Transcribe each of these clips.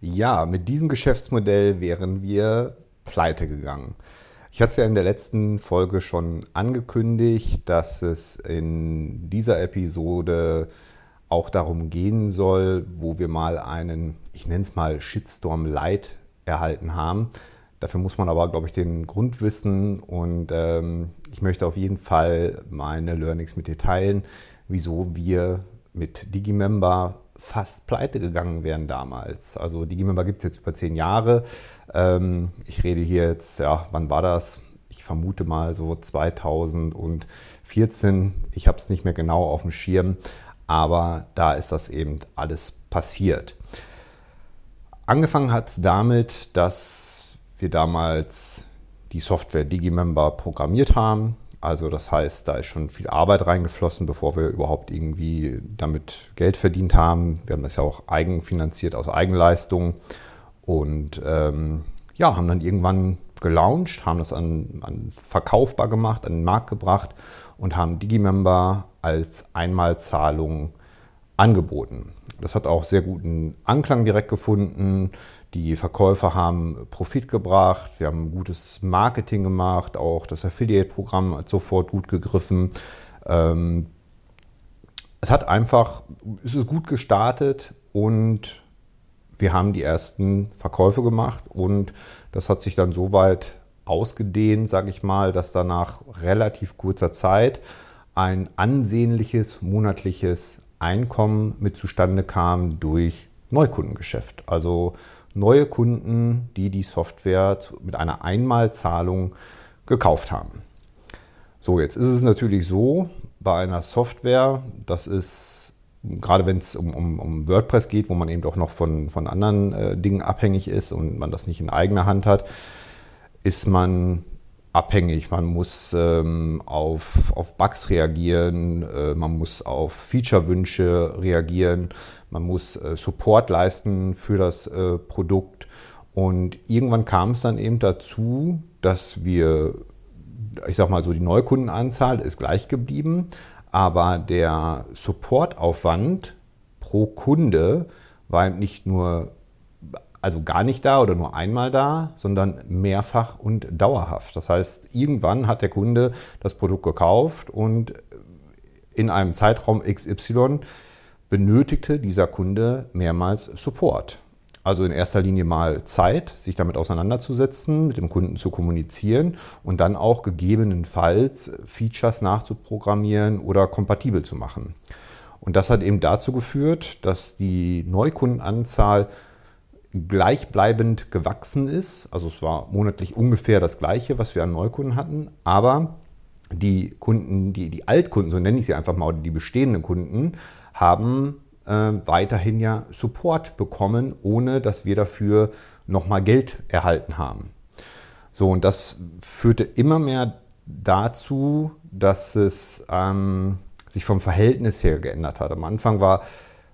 Ja, mit diesem Geschäftsmodell wären wir pleite gegangen. Ich hatte es ja in der letzten Folge schon angekündigt, dass es in dieser Episode auch darum gehen soll, wo wir mal einen, ich nenne es mal Shitstorm Light erhalten haben. Dafür muss man aber, glaube ich, den Grund wissen und ähm, ich möchte auf jeden Fall meine Learnings mit dir teilen, wieso wir mit Digimember fast pleite gegangen wären damals. Also Digimember gibt es jetzt über zehn Jahre. Ähm, ich rede hier jetzt, ja, wann war das? Ich vermute mal so 2014. Ich habe es nicht mehr genau auf dem Schirm, aber da ist das eben alles passiert. Angefangen hat es damit, dass wir damals die Software Digimember programmiert haben. Also das heißt, da ist schon viel Arbeit reingeflossen, bevor wir überhaupt irgendwie damit Geld verdient haben. Wir haben das ja auch eigenfinanziert aus Eigenleistung und ähm, ja, haben dann irgendwann gelauncht, haben das an, an verkaufbar gemacht, an den Markt gebracht und haben Digimember als Einmalzahlung angeboten. Das hat auch sehr guten Anklang direkt gefunden. Die Verkäufer haben Profit gebracht, wir haben gutes Marketing gemacht, auch das Affiliate-Programm hat sofort gut gegriffen. Ähm, es hat einfach, es ist gut gestartet und wir haben die ersten Verkäufe gemacht und das hat sich dann so weit ausgedehnt, sage ich mal, dass danach relativ kurzer Zeit ein ansehnliches monatliches Einkommen mit zustande kam durch Neukundengeschäft. Also neue Kunden, die die Software mit einer Einmalzahlung gekauft haben. So, jetzt ist es natürlich so, bei einer Software, das ist, gerade wenn es um, um, um, WordPress geht, wo man eben auch noch von, von anderen äh, Dingen abhängig ist und man das nicht in eigener Hand hat, ist man abhängig. Man muss ähm, auf, auf Bugs reagieren, äh, man muss auf Feature-Wünsche reagieren, man muss äh, Support leisten für das äh, Produkt. Und irgendwann kam es dann eben dazu, dass wir, ich sag mal so, die Neukundenanzahl ist gleich geblieben, aber der Supportaufwand pro Kunde war nicht nur also gar nicht da oder nur einmal da, sondern mehrfach und dauerhaft. Das heißt, irgendwann hat der Kunde das Produkt gekauft und in einem Zeitraum XY benötigte dieser Kunde mehrmals Support. Also in erster Linie mal Zeit, sich damit auseinanderzusetzen, mit dem Kunden zu kommunizieren und dann auch gegebenenfalls Features nachzuprogrammieren oder kompatibel zu machen. Und das hat eben dazu geführt, dass die Neukundenanzahl gleichbleibend gewachsen ist. Also es war monatlich ungefähr das gleiche, was wir an Neukunden hatten, aber die Kunden, die, die Altkunden, so nenne ich sie einfach mal, oder die bestehenden Kunden, haben äh, weiterhin ja Support bekommen, ohne dass wir dafür nochmal Geld erhalten haben. So, und das führte immer mehr dazu, dass es ähm, sich vom Verhältnis her geändert hat. Am Anfang war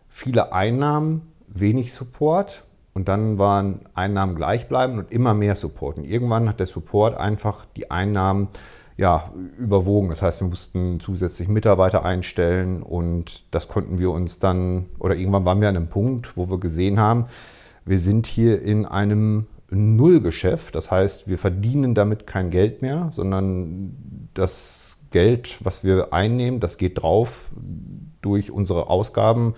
viele Einnahmen, wenig Support und dann waren Einnahmen gleichbleibend und immer mehr Support. Und irgendwann hat der Support einfach die Einnahmen ja, überwogen. Das heißt, wir mussten zusätzlich Mitarbeiter einstellen und das konnten wir uns dann, oder irgendwann waren wir an einem Punkt, wo wir gesehen haben, wir sind hier in einem Nullgeschäft. Das heißt, wir verdienen damit kein Geld mehr, sondern das Geld, was wir einnehmen, das geht drauf durch unsere Ausgaben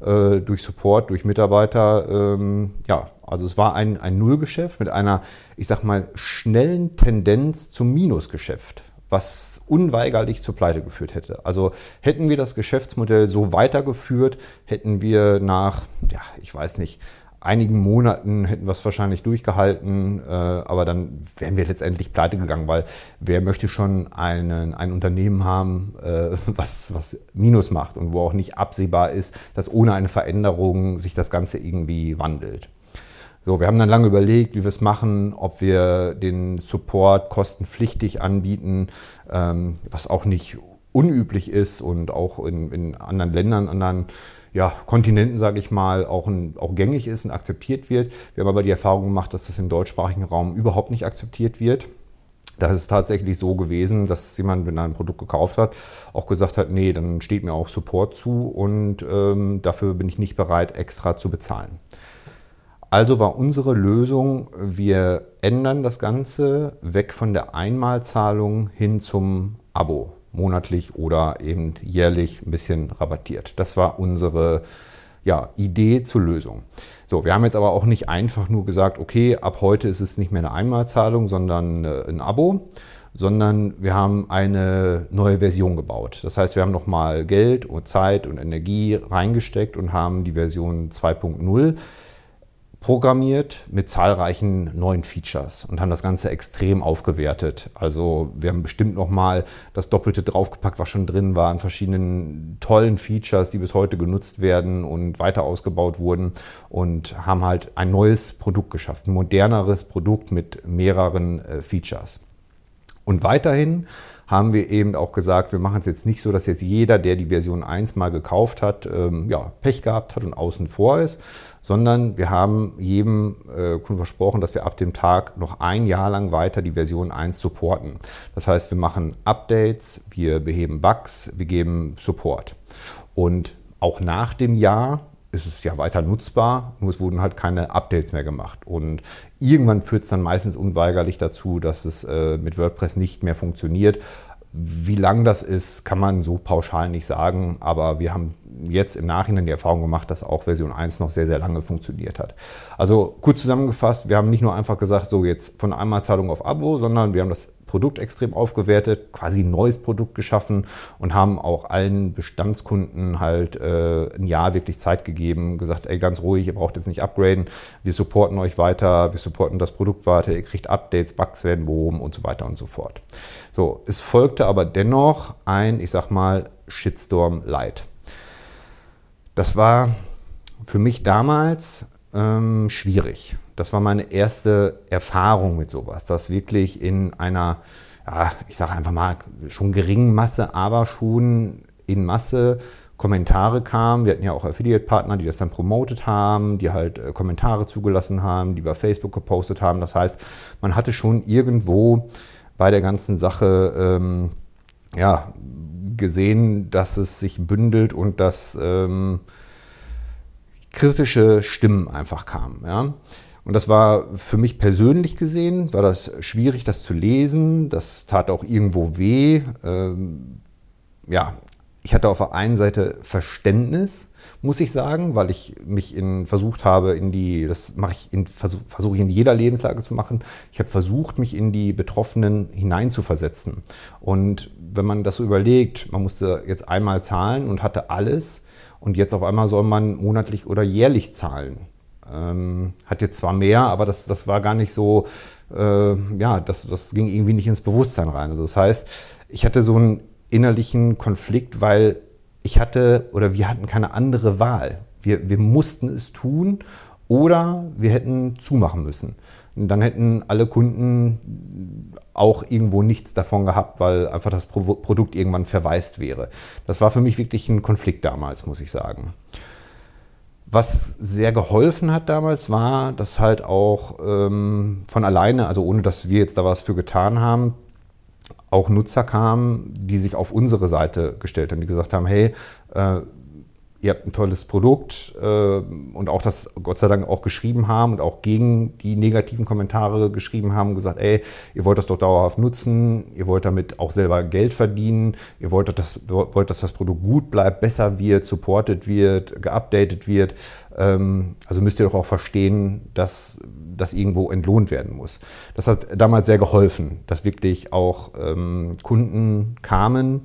äh, durch Support, durch Mitarbeiter. Ähm, ja, also es war ein, ein Nullgeschäft mit einer, ich sag mal, schnellen Tendenz zum Minusgeschäft was unweigerlich zur Pleite geführt hätte. Also hätten wir das Geschäftsmodell so weitergeführt, hätten wir nach, ja, ich weiß nicht, einigen Monaten hätten wir es wahrscheinlich durchgehalten, äh, aber dann wären wir letztendlich pleite gegangen, weil wer möchte schon einen, ein Unternehmen haben, äh, was, was Minus macht und wo auch nicht absehbar ist, dass ohne eine Veränderung sich das Ganze irgendwie wandelt. So, wir haben dann lange überlegt, wie wir es machen, ob wir den Support kostenpflichtig anbieten, ähm, was auch nicht unüblich ist und auch in, in anderen Ländern, anderen ja, Kontinenten, sage ich mal, auch, ein, auch gängig ist und akzeptiert wird. Wir haben aber die Erfahrung gemacht, dass das im deutschsprachigen Raum überhaupt nicht akzeptiert wird. Da ist tatsächlich so gewesen, dass jemand, wenn er ein Produkt gekauft hat, auch gesagt hat, nee, dann steht mir auch Support zu und ähm, dafür bin ich nicht bereit, extra zu bezahlen. Also war unsere Lösung, wir ändern das Ganze weg von der Einmalzahlung hin zum Abo, monatlich oder eben jährlich ein bisschen rabattiert. Das war unsere ja, Idee zur Lösung. So, wir haben jetzt aber auch nicht einfach nur gesagt, okay, ab heute ist es nicht mehr eine Einmalzahlung, sondern äh, ein Abo, sondern wir haben eine neue Version gebaut. Das heißt, wir haben nochmal Geld und Zeit und Energie reingesteckt und haben die Version 2.0 programmiert mit zahlreichen neuen Features und haben das Ganze extrem aufgewertet. Also wir haben bestimmt noch mal das Doppelte draufgepackt, was schon drin war, an verschiedenen tollen Features, die bis heute genutzt werden und weiter ausgebaut wurden und haben halt ein neues Produkt geschaffen, ein moderneres Produkt mit mehreren äh, Features. Und weiterhin haben wir eben auch gesagt, wir machen es jetzt nicht so, dass jetzt jeder, der die Version 1 mal gekauft hat, ähm, ja, Pech gehabt hat und außen vor ist, sondern wir haben jedem äh, Kunden versprochen, dass wir ab dem Tag noch ein Jahr lang weiter die Version 1 supporten. Das heißt, wir machen Updates, wir beheben Bugs, wir geben Support. Und auch nach dem Jahr ist es ja weiter nutzbar, nur es wurden halt keine Updates mehr gemacht. Und irgendwann führt es dann meistens unweigerlich dazu, dass es äh, mit WordPress nicht mehr funktioniert. Wie lang das ist, kann man so pauschal nicht sagen, aber wir haben jetzt im Nachhinein die Erfahrung gemacht, dass auch Version 1 noch sehr, sehr lange funktioniert hat. Also kurz zusammengefasst, wir haben nicht nur einfach gesagt, so jetzt von Einmalzahlung auf Abo, sondern wir haben das Produkt extrem aufgewertet, quasi ein neues Produkt geschaffen und haben auch allen Bestandskunden halt äh, ein Jahr wirklich Zeit gegeben, gesagt, ey, ganz ruhig, ihr braucht jetzt nicht upgraden, wir supporten euch weiter, wir supporten das Produkt weiter, ihr kriegt Updates, Bugs werden behoben und so weiter und so fort. So, es folgte aber dennoch ein, ich sag mal, Shitstorm Light. Das war für mich damals ähm, schwierig. Das war meine erste Erfahrung mit sowas, dass wirklich in einer, ja, ich sage einfach mal, schon geringen Masse, aber schon in Masse Kommentare kamen. Wir hatten ja auch Affiliate-Partner, die das dann promotet haben, die halt äh, Kommentare zugelassen haben, die bei Facebook gepostet haben. Das heißt, man hatte schon irgendwo bei der ganzen Sache ähm, ja, gesehen, dass es sich bündelt und dass ähm, kritische Stimmen einfach kamen. Ja. Und das war für mich persönlich gesehen, war das schwierig, das zu lesen. Das tat auch irgendwo weh. Ähm, ja, ich hatte auf der einen Seite Verständnis, muss ich sagen, weil ich mich in, versucht habe, in die, das mache ich in, versuche versuch ich in jeder Lebenslage zu machen. Ich habe versucht, mich in die Betroffenen hineinzuversetzen. Und wenn man das so überlegt, man musste jetzt einmal zahlen und hatte alles und jetzt auf einmal soll man monatlich oder jährlich zahlen. Ähm, hat jetzt zwar mehr, aber das, das war gar nicht so, äh, ja, das, das ging irgendwie nicht ins Bewusstsein rein. Also das heißt, ich hatte so einen innerlichen Konflikt, weil ich hatte oder wir hatten keine andere Wahl. Wir, wir mussten es tun oder wir hätten zumachen müssen. Und dann hätten alle Kunden auch irgendwo nichts davon gehabt, weil einfach das Produkt irgendwann verwaist wäre. Das war für mich wirklich ein Konflikt damals, muss ich sagen. Was sehr geholfen hat damals war, dass halt auch ähm, von alleine, also ohne dass wir jetzt da was für getan haben, auch Nutzer kamen, die sich auf unsere Seite gestellt haben, die gesagt haben, hey, äh, ihr habt ein tolles Produkt äh, und auch das Gott sei Dank auch geschrieben haben und auch gegen die negativen Kommentare geschrieben haben, gesagt, ey, ihr wollt das doch dauerhaft nutzen, ihr wollt damit auch selber Geld verdienen, ihr wollt, dass, wollt, dass das Produkt gut bleibt, besser wird, supported wird, geupdatet wird. Ähm, also müsst ihr doch auch verstehen, dass das irgendwo entlohnt werden muss. Das hat damals sehr geholfen, dass wirklich auch ähm, Kunden kamen,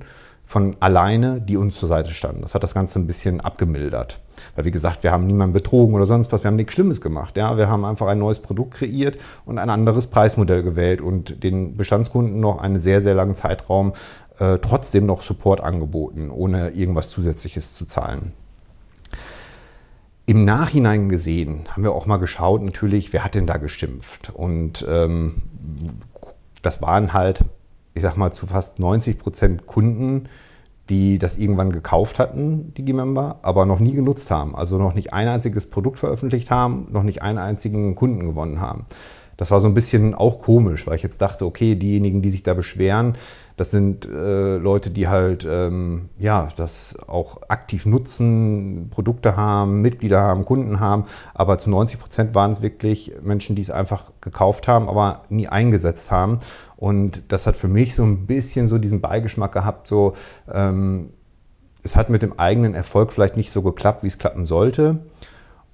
von alleine, die uns zur Seite standen. Das hat das Ganze ein bisschen abgemildert. Weil wie gesagt, wir haben niemanden betrogen oder sonst was, wir haben nichts Schlimmes gemacht. Ja? Wir haben einfach ein neues Produkt kreiert und ein anderes Preismodell gewählt und den Bestandskunden noch einen sehr, sehr langen Zeitraum äh, trotzdem noch Support angeboten, ohne irgendwas Zusätzliches zu zahlen. Im Nachhinein gesehen haben wir auch mal geschaut, natürlich, wer hat denn da geschimpft? Und ähm, das waren halt, ich sag mal, zu fast 90 Prozent Kunden, die das irgendwann gekauft hatten, die Member, aber noch nie genutzt haben. Also noch nicht ein einziges Produkt veröffentlicht haben, noch nicht einen einzigen Kunden gewonnen haben. Das war so ein bisschen auch komisch, weil ich jetzt dachte, okay, diejenigen, die sich da beschweren, das sind äh, Leute, die halt ähm, ja das auch aktiv nutzen, Produkte haben, Mitglieder haben, Kunden haben. Aber zu 90 Prozent waren es wirklich Menschen, die es einfach gekauft haben, aber nie eingesetzt haben. Und das hat für mich so ein bisschen so diesen Beigeschmack gehabt, so ähm, es hat mit dem eigenen Erfolg vielleicht nicht so geklappt, wie es klappen sollte.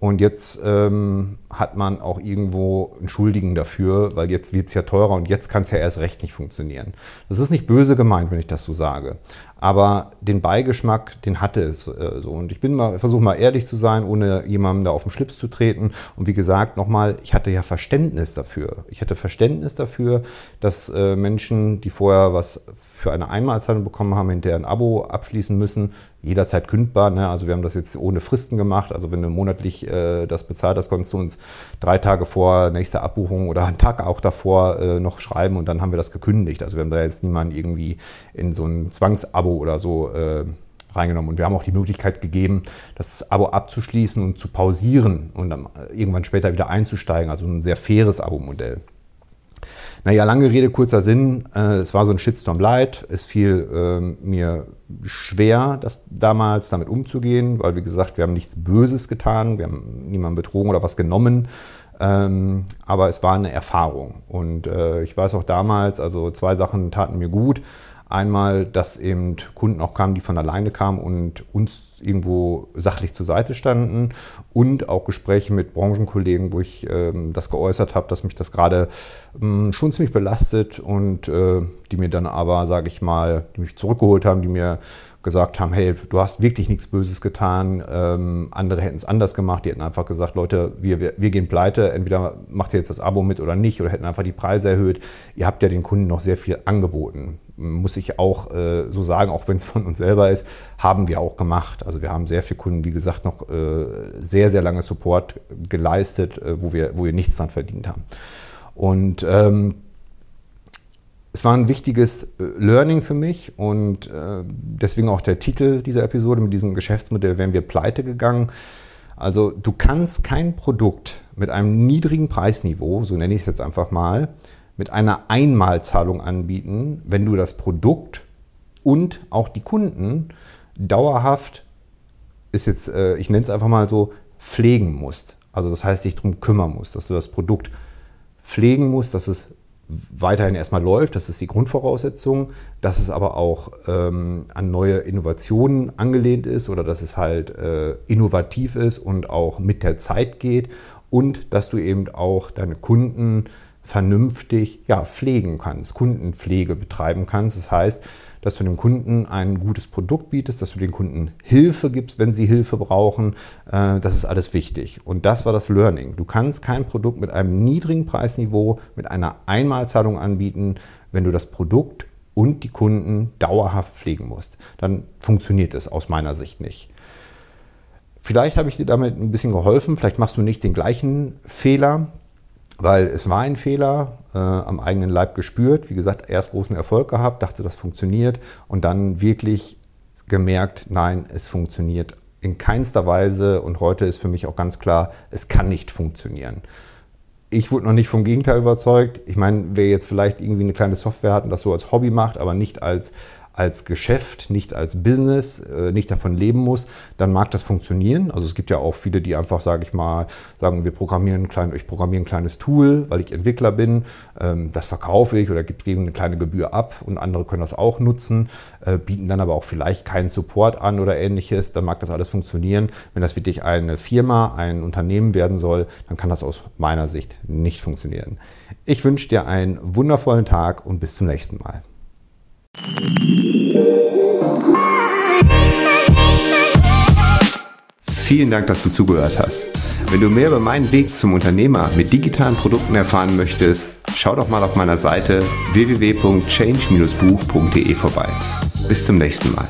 Und jetzt ähm, hat man auch irgendwo einen Schuldigen dafür, weil jetzt wird es ja teurer und jetzt kann es ja erst recht nicht funktionieren. Das ist nicht böse gemeint, wenn ich das so sage. Aber den Beigeschmack, den hatte es äh, so. Und ich bin mal, versuche mal ehrlich zu sein, ohne jemandem da auf den Schlips zu treten. Und wie gesagt, nochmal, ich hatte ja Verständnis dafür. Ich hatte Verständnis dafür, dass äh, Menschen, die vorher was für eine Einmalzahlung bekommen haben, hinterher ein Abo abschließen müssen, jederzeit kündbar. Ne? Also wir haben das jetzt ohne Fristen gemacht. Also wenn du monatlich äh, das bezahlt hast, konntest du uns drei Tage vor nächster Abbuchung oder einen Tag auch davor äh, noch schreiben und dann haben wir das gekündigt. Also wir haben da jetzt niemanden irgendwie in so ein Zwangsabo oder so äh, reingenommen. Und wir haben auch die Möglichkeit gegeben, das Abo abzuschließen und zu pausieren und dann irgendwann später wieder einzusteigen. Also ein sehr faires Abo-Modell. Naja, lange Rede, kurzer Sinn. Äh, es war so ein Shitstorm light. Es fiel äh, mir schwer, das damals damit umzugehen, weil, wie gesagt, wir haben nichts Böses getan. Wir haben niemanden betrogen oder was genommen. Ähm, aber es war eine Erfahrung. Und äh, ich weiß auch damals, also zwei Sachen taten mir gut. Einmal, dass eben Kunden auch kamen, die von alleine kamen und uns irgendwo sachlich zur Seite standen und auch Gespräche mit Branchenkollegen, wo ich ähm, das geäußert habe, dass mich das gerade ähm, schon ziemlich belastet und äh, die mir dann aber, sage ich mal, die mich zurückgeholt haben, die mir gesagt haben, hey, du hast wirklich nichts Böses getan, ähm, andere hätten es anders gemacht, die hätten einfach gesagt, Leute, wir, wir, wir gehen pleite, entweder macht ihr jetzt das Abo mit oder nicht oder hätten einfach die Preise erhöht. Ihr habt ja den Kunden noch sehr viel angeboten muss ich auch äh, so sagen, auch wenn es von uns selber ist, haben wir auch gemacht. Also wir haben sehr viele Kunden, wie gesagt, noch äh, sehr, sehr lange Support geleistet, äh, wo, wir, wo wir nichts dran verdient haben. Und ähm, es war ein wichtiges äh, Learning für mich und äh, deswegen auch der Titel dieser Episode mit diesem Geschäftsmodell wären wir pleite gegangen. Also du kannst kein Produkt mit einem niedrigen Preisniveau, so nenne ich es jetzt einfach mal, mit einer Einmalzahlung anbieten, wenn du das Produkt und auch die Kunden dauerhaft, ist jetzt, äh, ich nenne es einfach mal so, pflegen musst. Also das heißt, dich darum kümmern musst, dass du das Produkt pflegen musst, dass es weiterhin erstmal läuft, das ist die Grundvoraussetzung, dass es aber auch ähm, an neue Innovationen angelehnt ist oder dass es halt äh, innovativ ist und auch mit der Zeit geht und dass du eben auch deine Kunden vernünftig ja, pflegen kannst, Kundenpflege betreiben kannst. Das heißt, dass du dem Kunden ein gutes Produkt bietest, dass du den Kunden Hilfe gibst, wenn sie Hilfe brauchen. Äh, das ist alles wichtig. Und das war das Learning. Du kannst kein Produkt mit einem niedrigen Preisniveau, mit einer Einmalzahlung anbieten, wenn du das Produkt und die Kunden dauerhaft pflegen musst. Dann funktioniert es aus meiner Sicht nicht. Vielleicht habe ich dir damit ein bisschen geholfen. Vielleicht machst du nicht den gleichen Fehler weil es war ein Fehler, äh, am eigenen Leib gespürt. Wie gesagt, erst großen Erfolg gehabt, dachte, das funktioniert und dann wirklich gemerkt, nein, es funktioniert in keinster Weise und heute ist für mich auch ganz klar, es kann nicht funktionieren. Ich wurde noch nicht vom Gegenteil überzeugt. Ich meine, wer jetzt vielleicht irgendwie eine kleine Software hat und das so als Hobby macht, aber nicht als als Geschäft, nicht als Business, äh, nicht davon leben muss, dann mag das funktionieren. Also es gibt ja auch viele, die einfach, sage ich mal, sagen, wir programmieren klein, ich programmiere ein kleines Tool, weil ich Entwickler bin, ähm, das verkaufe ich oder gebe eine kleine Gebühr ab und andere können das auch nutzen, äh, bieten dann aber auch vielleicht keinen Support an oder ähnliches, dann mag das alles funktionieren. Wenn das wirklich eine Firma, ein Unternehmen werden soll, dann kann das aus meiner Sicht nicht funktionieren. Ich wünsche dir einen wundervollen Tag und bis zum nächsten Mal. Vielen Dank, dass du zugehört hast. Wenn du mehr über meinen Weg zum Unternehmer mit digitalen Produkten erfahren möchtest, schau doch mal auf meiner Seite www.change-buch.de vorbei. Bis zum nächsten Mal.